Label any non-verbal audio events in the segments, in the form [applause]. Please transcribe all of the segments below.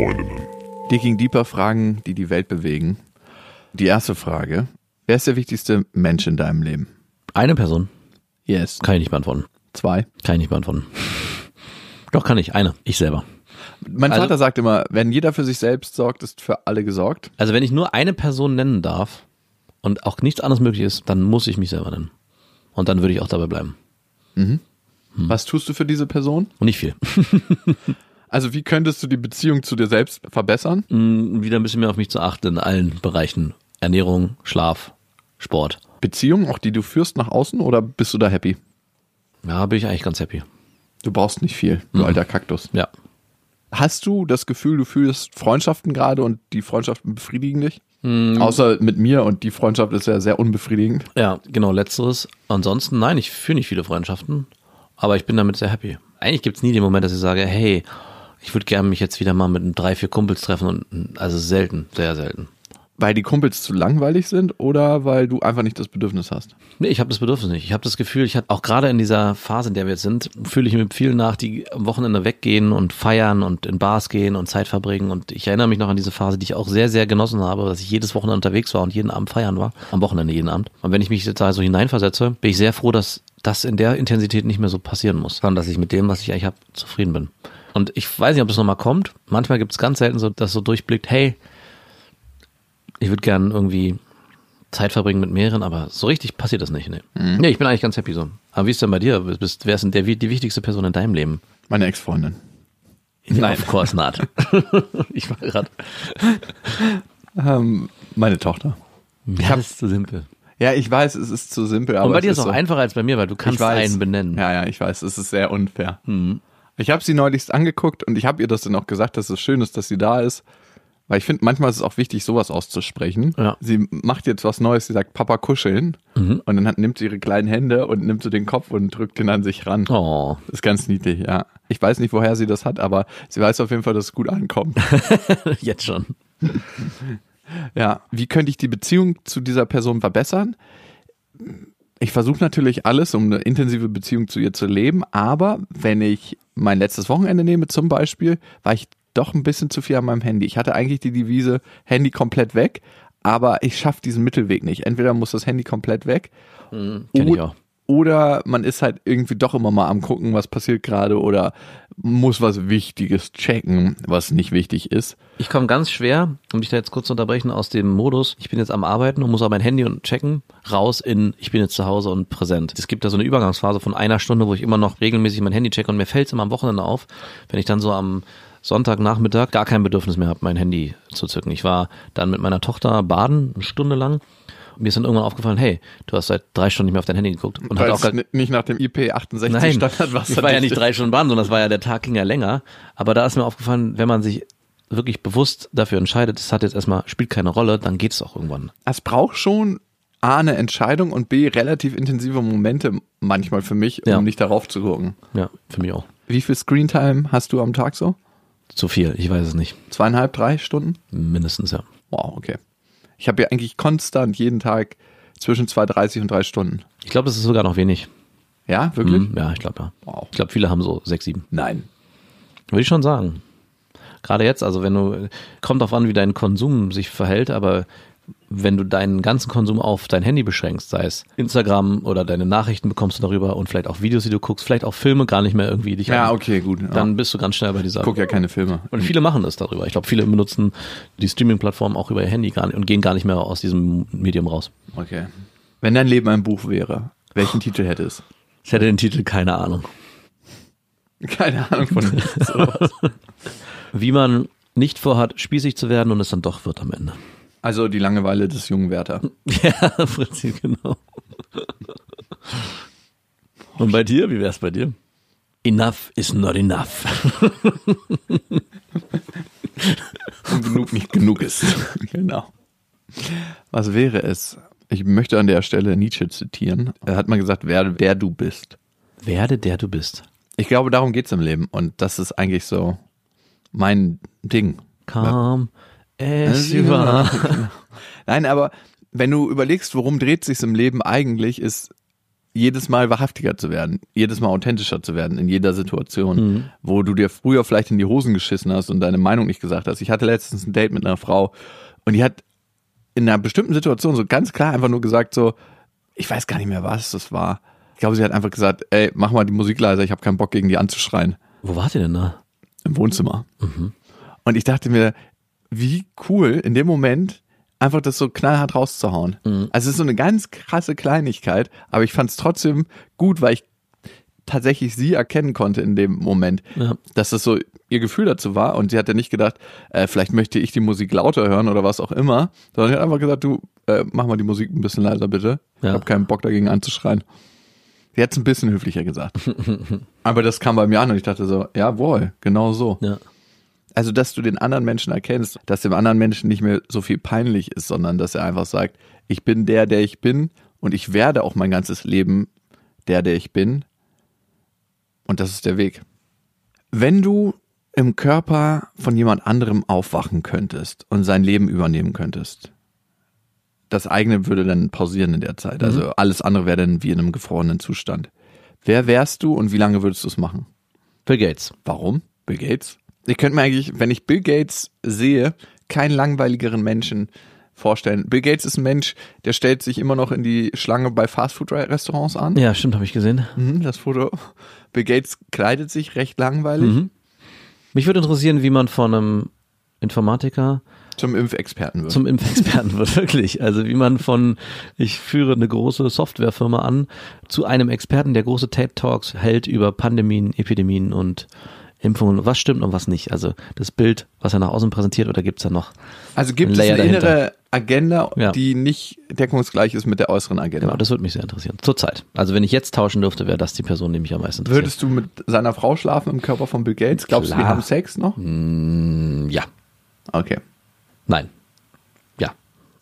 Ex-Freundinnen. Digging Deeper Fragen, die die Welt bewegen. Die erste Frage. Wer ist der wichtigste Mensch in deinem Leben? Eine Person Yes. kann ich nicht beantworten. Zwei. Kann ich nicht beantworten. Doch, kann ich. Eine. Ich selber. Mein Also- Vater sagt immer, wenn jeder für sich selbst sorgt, ist für alle gesorgt. Also wenn ich nur eine Person nennen darf und auch nichts anderes möglich ist, dann muss ich mich selber nennen. Und dann würde ich auch dabei bleiben. Hm. Was tust du für diese Person? Und nicht viel. [laughs] Also wie könntest du die Beziehung zu dir selbst verbessern? Mm, Wieder ein bisschen mehr auf mich zu achten in allen Bereichen. Ernährung, Schlaf, Sport. Beziehung, auch die du führst nach außen oder bist du da happy? Ja, bin ich eigentlich ganz happy. Du brauchst nicht viel, du alter Kaktus. Ja. Hast du das Gefühl, du fühlst Freundschaften gerade und die Freundschaften befriedigen dich? Außer mit mir und die Freundschaft ist ja sehr unbefriedigend. Ja, genau, letzteres. Ansonsten, nein, ich führe nicht viele Freundschaften, aber ich bin damit sehr happy. Eigentlich gibt's nie den Moment, dass ich sage, hey, ich würde gerne mich jetzt wieder mal mit drei, vier Kumpels treffen und also selten, sehr selten. Weil die Kumpels zu langweilig sind oder weil du einfach nicht das Bedürfnis hast? Nee, ich habe das Bedürfnis nicht. Ich habe das Gefühl, ich habe auch gerade in dieser Phase, in der wir jetzt sind, fühle ich mit vielen nach, die am Wochenende weggehen und feiern und in Bars gehen und Zeit verbringen. Und ich erinnere mich noch an diese Phase, die ich auch sehr, sehr genossen habe, dass ich jedes Wochenende unterwegs war und jeden Abend feiern war. Am Wochenende jeden Abend. Und wenn ich mich jetzt da so hineinversetze, bin ich sehr froh, dass das in der Intensität nicht mehr so passieren muss, sondern dass ich mit dem, was ich eigentlich habe, zufrieden bin. Und ich weiß nicht, ob das nochmal kommt. Manchmal gibt es ganz selten so, dass so durchblickt, hey, ich würde gern irgendwie Zeit verbringen mit mehreren, aber so richtig passiert das nicht. Nee. nee, ich bin eigentlich ganz happy so. Aber wie ist denn bei dir? Bist, wer ist denn der, die wichtigste Person in deinem Leben? Meine Ex-Freundin. [laughs] Nein. Of course not. [laughs] ich war gerade. [laughs] Ähm, meine Tochter. Ich hab- das ist zu simpel. Ja, ich weiß, es ist zu simpel. Aber Und bei dir ist es es auch so. einfacher als bei mir, weil du kannst weiß. einen benennen. Ja, ja, ich weiß, es ist sehr unfair. Ich habe sie neulichst angeguckt und ich habe ihr das dann auch gesagt, dass es schön ist, dass sie da ist. Weil ich finde, manchmal ist es auch wichtig, sowas auszusprechen. Ja. Sie macht jetzt was Neues, sie sagt Papa kuscheln und dann hat, nimmt sie ihre kleinen Hände und nimmt so den Kopf und drückt ihn an sich ran. Oh, ist ganz niedlich, ja. Ich weiß nicht, woher sie das hat, aber sie weiß auf jeden Fall, dass es gut ankommt. [laughs] jetzt schon. Ja, wie könnte ich die Beziehung zu dieser Person verbessern? Ich versuche natürlich alles, um eine intensive Beziehung zu ihr zu leben, aber wenn ich mein letztes Wochenende nehme zum Beispiel, war ich doch ein bisschen zu viel an meinem Handy. Ich hatte eigentlich die Devise, Handy komplett weg, aber ich schaffe diesen Mittelweg nicht. Entweder muss das Handy komplett weg Od- auch. Oder man ist halt irgendwie doch immer mal am gucken, was passiert gerade oder muss was Wichtiges checken, was nicht wichtig ist. Ich komme ganz schwer, um dich da jetzt kurz zu unterbrechen, aus dem Modus, ich bin jetzt am Arbeiten und muss auch mein Handy und checken, raus in, ich bin jetzt zu Hause und präsent. Es gibt da so eine Übergangsphase von einer Stunde, wo ich immer noch regelmäßig mein Handy checke und mir fällt es immer am Wochenende auf, wenn ich dann so am Sonntagnachmittag gar kein Bedürfnis mehr habe, mein Handy zu zücken. Ich war dann mit meiner Tochter baden, eine Stunde lang. Mir ist dann irgendwann aufgefallen, hey, du hast seit drei Stunden nicht mehr auf dein Handy geguckt. Und Weil hat auch es gar, nicht nach dem IP68 Nein, Standard was ich war ja nicht drei Stunden baden, sondern das war ja, der Tag ging ja länger. Aber da ist mir aufgefallen, wenn man sich wirklich bewusst dafür entscheidet, das hat jetzt erstmal, spielt keine Rolle, dann geht es auch irgendwann. Es braucht schon A, eine Entscheidung und B, relativ intensive Momente manchmal für mich, um Ja. nicht darauf zu gucken. Ja, für mich auch. Wie viel Screentime hast du am Tag so? Zu viel, ich weiß es nicht. Zweieinhalb, drei Stunden? Mindestens, ja. Wow, okay. Ich habe ja eigentlich konstant jeden Tag zwischen 2,30 und drei Stunden. Ich glaube, das ist sogar noch wenig. Ja, wirklich? Mhm, ja, ich glaube ja. Wow. Ich glaube, viele haben so sechs, sieben. Nein. Würde ich schon sagen. Gerade jetzt, also wenn du, kommt drauf an, wie dein Konsum sich verhält, aber wenn du deinen ganzen Konsum auf dein Handy beschränkst, sei es Instagram oder deine Nachrichten bekommst du darüber und vielleicht auch Videos, die du guckst, vielleicht auch Filme gar nicht mehr irgendwie dich Ja, an- okay, gut. Ja. dann bist du ganz schnell bei dieser. ich gucke ja keine Filme. Und viele machen das darüber. Ich glaube, viele benutzen die Streaming-Plattform auch über ihr Handy gar nicht und gehen gar nicht mehr aus diesem Medium raus. Okay. Wenn dein Leben ein Buch wäre, welchen Titel hätte es? Ich hätte den Titel keine Ahnung. Keine Ahnung von [laughs] nichts. oder was? Wie man nicht vorhat, spießig zu werden und es dann doch wird am Ende. Also die Langeweile des jungen Werther. [laughs] Ja, im Prinzip genau. Und bei dir, wie wär's bei dir? Enough is not enough. Und genug nicht genug ist. [laughs] genau. Was wäre es? Ich möchte an der Stelle Nietzsche zitieren. Er hat mal gesagt, werde wer du bist. Werde der du bist. Ich glaube, darum geht's im Leben. Und das ist eigentlich so mein Ding. Come as you are. Nein, aber wenn du überlegst, worum dreht sich's im Leben eigentlich, ist jedes Mal wahrhaftiger zu werden, jedes Mal authentischer zu werden in jeder Situation, wo du dir früher vielleicht in die Hosen geschissen hast und deine Meinung nicht gesagt hast. Ich hatte letztens ein Date mit einer Frau und die hat in einer bestimmten Situation so ganz klar einfach nur gesagt so, ich weiß gar nicht mehr, was das war. Ich glaube, sie hat einfach gesagt, ey, mach mal die Musik leiser, ich habe keinen Bock gegen die anzuschreien Wo wart ihr denn da? im Wohnzimmer. Und ich dachte mir, wie cool in dem Moment einfach das so knallhart rauszuhauen. Also es ist so eine ganz krasse Kleinigkeit, aber ich fand es trotzdem gut, weil ich tatsächlich sie erkennen konnte in dem Moment, Ja. dass das so ihr Gefühl dazu war und sie hat ja nicht gedacht, äh, vielleicht möchte ich die Musik lauter hören oder was auch immer, sondern sie hat einfach gesagt, du, äh, mach mal die Musik ein bisschen leiser bitte. Ich Ja. habe keinen Bock dagegen anzuschreien. Sie hat es ein bisschen höflicher gesagt. [laughs] Aber das kam bei mir an und ich dachte so, jawohl, genau so. Ja. Also, dass du den anderen Menschen erkennst, dass dem anderen Menschen nicht mehr so viel peinlich ist, sondern dass er einfach sagt, ich bin der, der ich bin und ich werde auch mein ganzes Leben der, der ich bin. Und das ist der Weg. Wenn du im Körper von jemand anderem aufwachen könntest und sein Leben übernehmen könntest, das eigene würde dann pausieren in der Zeit. Also alles andere wäre dann wie in einem gefrorenen Zustand. Wer wärst du und wie lange würdest du es machen? Bill Gates. Warum? Bill Gates? Ich könnte mir eigentlich, wenn ich Bill Gates sehe, keinen langweiligeren Menschen vorstellen. Bill Gates ist ein Mensch, der stellt sich immer noch in die Schlange bei Fastfood-Restaurants an. Ja, stimmt, habe ich gesehen. Mhm, das Foto. Bill Gates kleidet sich recht langweilig. Mich würde interessieren, wie man von einem Informatiker Zum Impfexperten wird. zum Impfexperten wird, [laughs] wirklich. Also wie man von, ich führe eine große Softwarefirma an, zu einem Experten, der große Tape Talks hält über Pandemien, Epidemien und Impfungen. Was stimmt und was nicht? Also das Bild, was er nach außen präsentiert, oder gibt's da noch? also gibt es eine dahinter. innere Agenda, Ja. die nicht deckungsgleich ist mit der äußeren Agenda. Genau, das würde mich sehr interessieren. Zurzeit. Also wenn ich jetzt tauschen dürfte, wäre das die Person, die mich am meisten interessiert. Würdest du mit seiner Frau schlafen im Körper von Bill Gates? Glaubst du, die Klar. haben Sex noch? Mm, ja. Okay. Nein. Ja.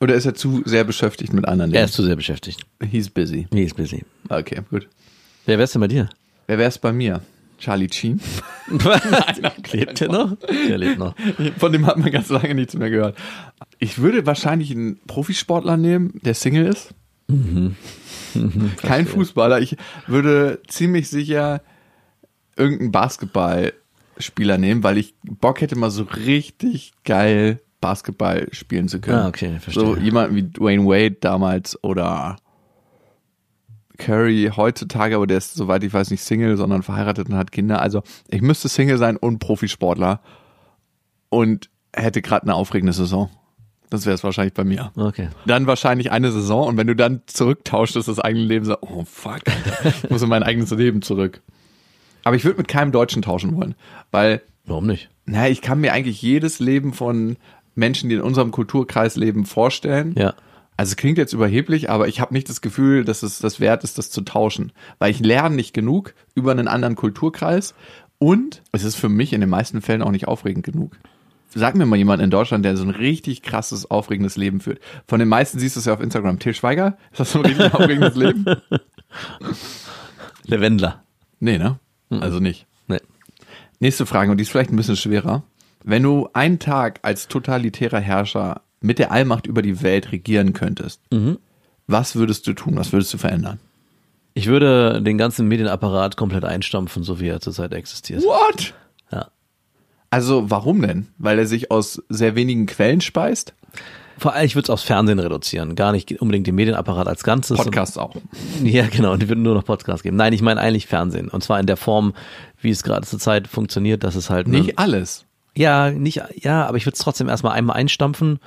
Oder ist er zu sehr beschäftigt mit anderen Er Dingen? ist zu sehr beschäftigt. He's busy. Ist busy. Okay, gut. Wer wär's denn bei dir? Wer wär's bei mir? Charlie Sheen. [laughs] [laughs] Lebt der noch? Der lebt noch. Von dem hat man ganz lange nichts mehr gehört. Ich würde wahrscheinlich einen Profisportler nehmen, der Single ist. [laughs] Kein Fußballer. Ich würde ziemlich sicher irgendeinen Basketballspieler nehmen, weil ich Bock hätte, mal so richtig geil Basketball spielen zu können. Ah, okay, verstehe. So jemand wie Dwayne Wade damals oder Curry heutzutage, aber der ist, soweit ich weiß, nicht Single, sondern verheiratet und hat Kinder. Also ich müsste Single sein und Profisportler und hätte gerade eine aufregende Saison. Das wäre es wahrscheinlich bei mir. Okay. Dann wahrscheinlich eine Saison und wenn du dann zurücktauscht, ist das eigene Leben so, oh fuck, ich muss in mein eigenes Leben zurück. Aber ich würde mit keinem Deutschen tauschen wollen, weil, Warum nicht? naja, ich kann mir eigentlich jedes Leben von Menschen, die in unserem Kulturkreis leben, vorstellen. Ja. Also es klingt jetzt überheblich, aber ich habe nicht das Gefühl, dass es das wert ist, das zu tauschen. Weil ich lerne nicht genug über einen anderen Kulturkreis und es ist für mich in den meisten Fällen auch nicht aufregend genug. Sag mir mal jemand in Deutschland, der so ein richtig krasses, aufregendes Leben führt. Von den meisten siehst du es ja auf Instagram. Til Schweiger, ist das so ein richtig aufregendes Leben? [laughs] Lavendler. Nee, ne? Also nicht. Nee. Nächste Frage, und die ist vielleicht ein bisschen schwerer. Wenn du einen Tag als totalitärer Herrscher mit der Allmacht über die Welt regieren könntest, was würdest du tun? Was würdest du verändern? Ich würde den ganzen Medienapparat komplett einstampfen, so wie er zurzeit existiert. What? Ja. Also warum denn? Weil er sich aus sehr wenigen Quellen speist? Vor allem, ich würde es aufs Fernsehen reduzieren, gar nicht unbedingt den Medienapparat als Ganzes. Podcasts auch. [laughs] Ja, genau, die würden nur noch Podcasts geben. Nein, ich meine eigentlich Fernsehen. Und zwar in der Form, wie es gerade zurzeit funktioniert, dass es halt. Nicht alles. Ja, nicht, ja, aber ich würde es trotzdem erstmal einmal einstampfen.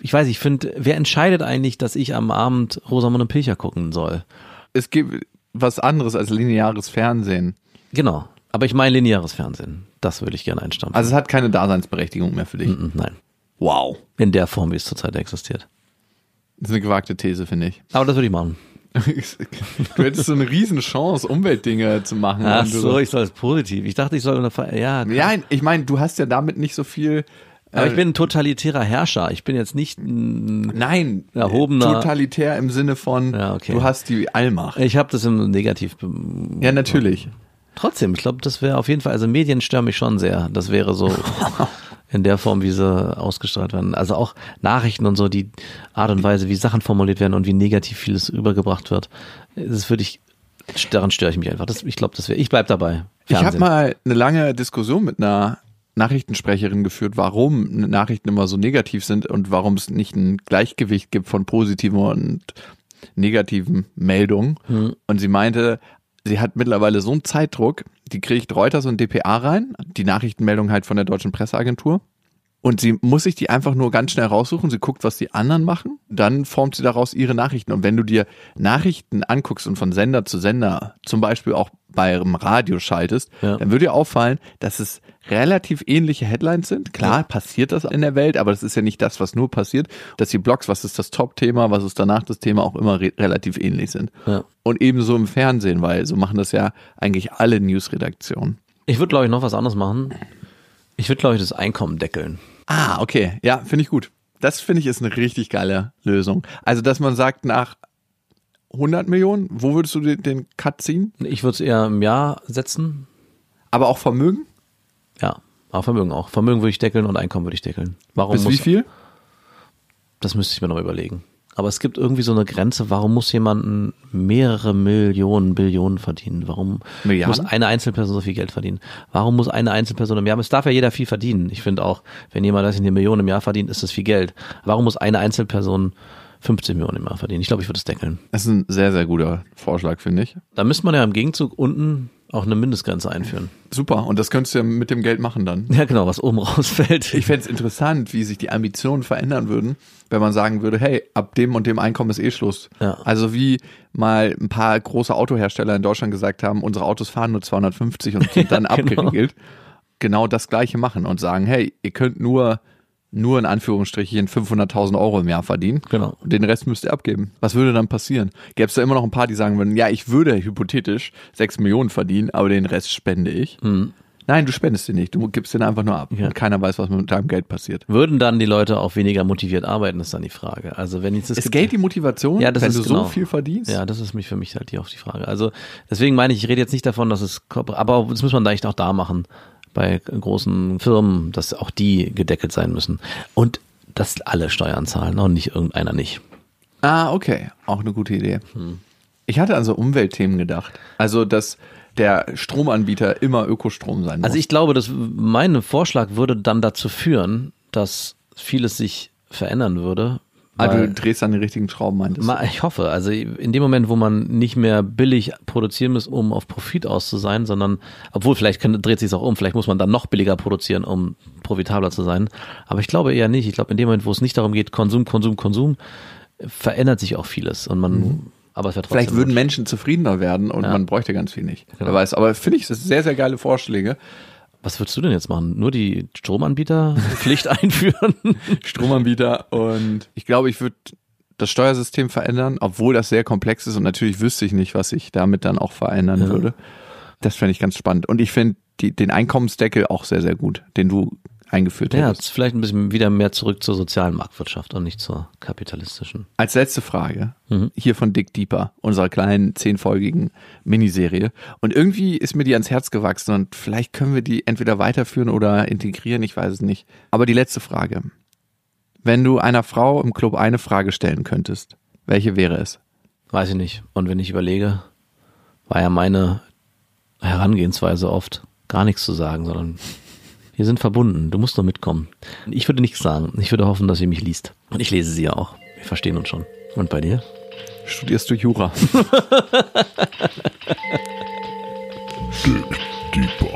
Ich weiß, ich finde, wer entscheidet eigentlich, dass ich am Abend Rosamunde Pilcher gucken soll? Es gibt was anderes als lineares Fernsehen. Genau. Aber ich meine lineares Fernsehen. Das würde ich gerne einstampfen. Also es hat keine Daseinsberechtigung mehr für dich. Mm, Nein. Wow. In der Form, wie es zurzeit existiert. Das ist eine gewagte These, finde ich. Aber das würde ich machen. Du hättest so eine riesen Chance, Umweltdinge zu machen. Ach so, ich soll es positiv. Ich dachte, ich soll eine, Ver- ja. Ja, ich meine, du hast ja damit nicht so viel. Aber äh, ich bin ein totalitärer Herrscher. Ich bin jetzt nicht ein Nein, Erhobener- totalitär im Sinne von, Ja, okay. du hast die Allmacht. Ich habe das im Negativ. Ja, natürlich. Trotzdem, ich glaube, das wäre auf jeden Fall, also Medien stören mich schon sehr. Das wäre so [laughs] in der Form, wie sie ausgestrahlt werden. Also auch Nachrichten und so, die Art und Weise, wie Sachen formuliert werden und wie negativ vieles übergebracht wird. Das würde ich Daran störe ich mich einfach. Das, ich glaube, das wäre. Ich bleib dabei. Ich habe Fernsehen. mal eine lange Diskussion mit einer Nachrichtensprecherin geführt, warum Nachrichten immer so negativ sind und warum es nicht ein Gleichgewicht gibt von positiven und negativen Meldungen. Hm. Und sie meinte, sie hat mittlerweile so einen Zeitdruck, die kriegt Reuters und DPA rein, die Nachrichtenmeldung halt von der deutschen Presseagentur. Und sie muss sich die einfach nur ganz schnell raussuchen. Sie guckt, was die anderen machen. Dann formt sie daraus ihre Nachrichten. Und wenn du dir Nachrichten anguckst und von Sender zu Sender, zum Beispiel auch beim Radio schaltest, Ja. dann würde dir auffallen, dass es relativ ähnliche Headlines sind. Klar, passiert das in der Welt, aber das ist ja nicht das, was nur passiert. Dass die Blogs, was ist das Top-Thema, was ist danach das Thema, auch immer re relativ ähnlich sind. Ja. Und ebenso im Fernsehen, weil so machen das ja eigentlich alle Newsredaktionen. Ich würde, glaube ich, noch was anderes machen. Ich würde, glaube ich, das Einkommen deckeln. Ah, okay. Ja, finde ich gut. Das finde ich ist eine richtig geile Lösung. Also, dass man sagt, nach 100 Millionen, wo würdest du den, den Cut ziehen? Ich würde es eher im Jahr setzen. Aber auch Vermögen? Ja, aber Vermögen auch. Vermögen würde ich deckeln und Einkommen würde ich deckeln. Warum Bis muss, wie viel? Das müsste ich mir noch überlegen. Aber es gibt irgendwie so eine Grenze, warum muss jemand mehrere Millionen, Billionen verdienen? Warum Milliarden? muss eine Einzelperson so viel Geld verdienen? Warum muss eine Einzelperson im Jahr, es darf ja jeder viel verdienen. Ich finde auch, wenn jemand das in eine Million im Jahr verdient, ist das viel Geld. Warum muss eine Einzelperson 15 Millionen im Jahr verdienen? Ich glaube, ich würde es deckeln. Das ist ein sehr, sehr guter Vorschlag, finde ich. Da müsste man ja im Gegenzug unten auch eine Mindestgrenze einführen. Super. Und das könntest du ja mit dem Geld machen dann. Ja, genau, was oben [laughs] rausfällt. Ich fände es interessant, wie sich die Ambitionen verändern würden, wenn man sagen würde, hey, ab dem und dem Einkommen ist eh Schluss. Ja. Also wie mal ein paar große Autohersteller in Deutschland gesagt haben, unsere Autos fahren nur 250 und [laughs] sind dann Ja, genau. abgeriegelt. Genau das gleiche machen und sagen, hey, ihr könnt nur, nur in Anführungsstrichen 500.000 Euro im Jahr verdienen. Genau. Und den Rest müsst ihr abgeben. Was würde dann passieren? Gäbe es da immer noch ein paar, die sagen würden, ja, ich würde hypothetisch 6 Millionen verdienen, aber den Rest spende ich. Nein, du spendest den nicht. Du gibst den einfach nur ab. Mhm. Ja. Und keiner weiß, was mit deinem Geld passiert. Würden dann die Leute auch weniger motiviert arbeiten, ist dann die Frage. Also wenn jetzt es Ist Geld die Motivation, Ja, das wenn ist du genau. so viel verdienst? Ja, das ist mich für mich halt hier auch die Frage. Also deswegen meine ich, ich rede jetzt nicht davon, dass es aber das muss man vielleicht auch da machen bei großen Firmen, dass auch die gedeckelt sein müssen und dass alle Steuern zahlen und nicht irgendeiner nicht. Ah, okay. Auch eine gute Idee. Hm. Ich hatte an so Umweltthemen gedacht. Also, dass der Stromanbieter immer Ökostrom sein muss. Also ich glaube, dass mein Vorschlag würde dann dazu führen, dass vieles sich verändern würde. Ah, du drehst an den richtigen Schrauben, meintest du? Ich hoffe, also in dem Moment, wo man nicht mehr billig produzieren muss, um auf Profit aus zu sein, sondern, obwohl vielleicht kann, dreht sich auch um, vielleicht muss man dann noch billiger produzieren, um profitabler zu sein. Aber ich glaube eher nicht. Ich glaube, in dem Moment, wo es nicht darum geht, Konsum, Konsum, Konsum, verändert sich auch vieles und man, aber es wird trotzdem Mhm. Vielleicht würden Menschen zufriedener werden und Ja. man bräuchte ganz viel nicht. Genau. Wer weiß. Aber finde ich, das sind sehr, sehr geile Vorschläge. Was würdest du denn jetzt machen? Nur die Stromanbieterpflicht [laughs] einführen? Stromanbieter und ich glaube, ich würde das Steuersystem verändern, obwohl das sehr komplex ist und natürlich wüsste ich nicht, was ich damit dann auch verändern Ja. würde. Das fände ich ganz spannend. Und ich finde den Einkommensdeckel auch sehr, sehr gut, den du eingeführt ja, hättest. jetzt vielleicht ein bisschen wieder mehr zurück zur sozialen Marktwirtschaft und nicht zur kapitalistischen. Als letzte Frage, Mhm. hier von Dick Deeper, unserer kleinen zehnfolgigen Miniserie. Und irgendwie ist mir die ans Herz gewachsen und vielleicht können wir die entweder weiterführen oder integrieren, ich weiß es nicht. Aber die letzte Frage. Wenn du einer Frau im Club eine Frage stellen könntest, welche wäre es? Weiß ich nicht. Und wenn ich überlege, war ja meine Herangehensweise oft gar nichts zu sagen, sondern wir sind verbunden. Du musst nur mitkommen. Ich würde nichts sagen. Ich würde hoffen, dass sie mich liest. Und ich lese sie ja auch. Wir verstehen uns schon. Und bei dir? Studierst du Jura? [laughs] Dick Deeper.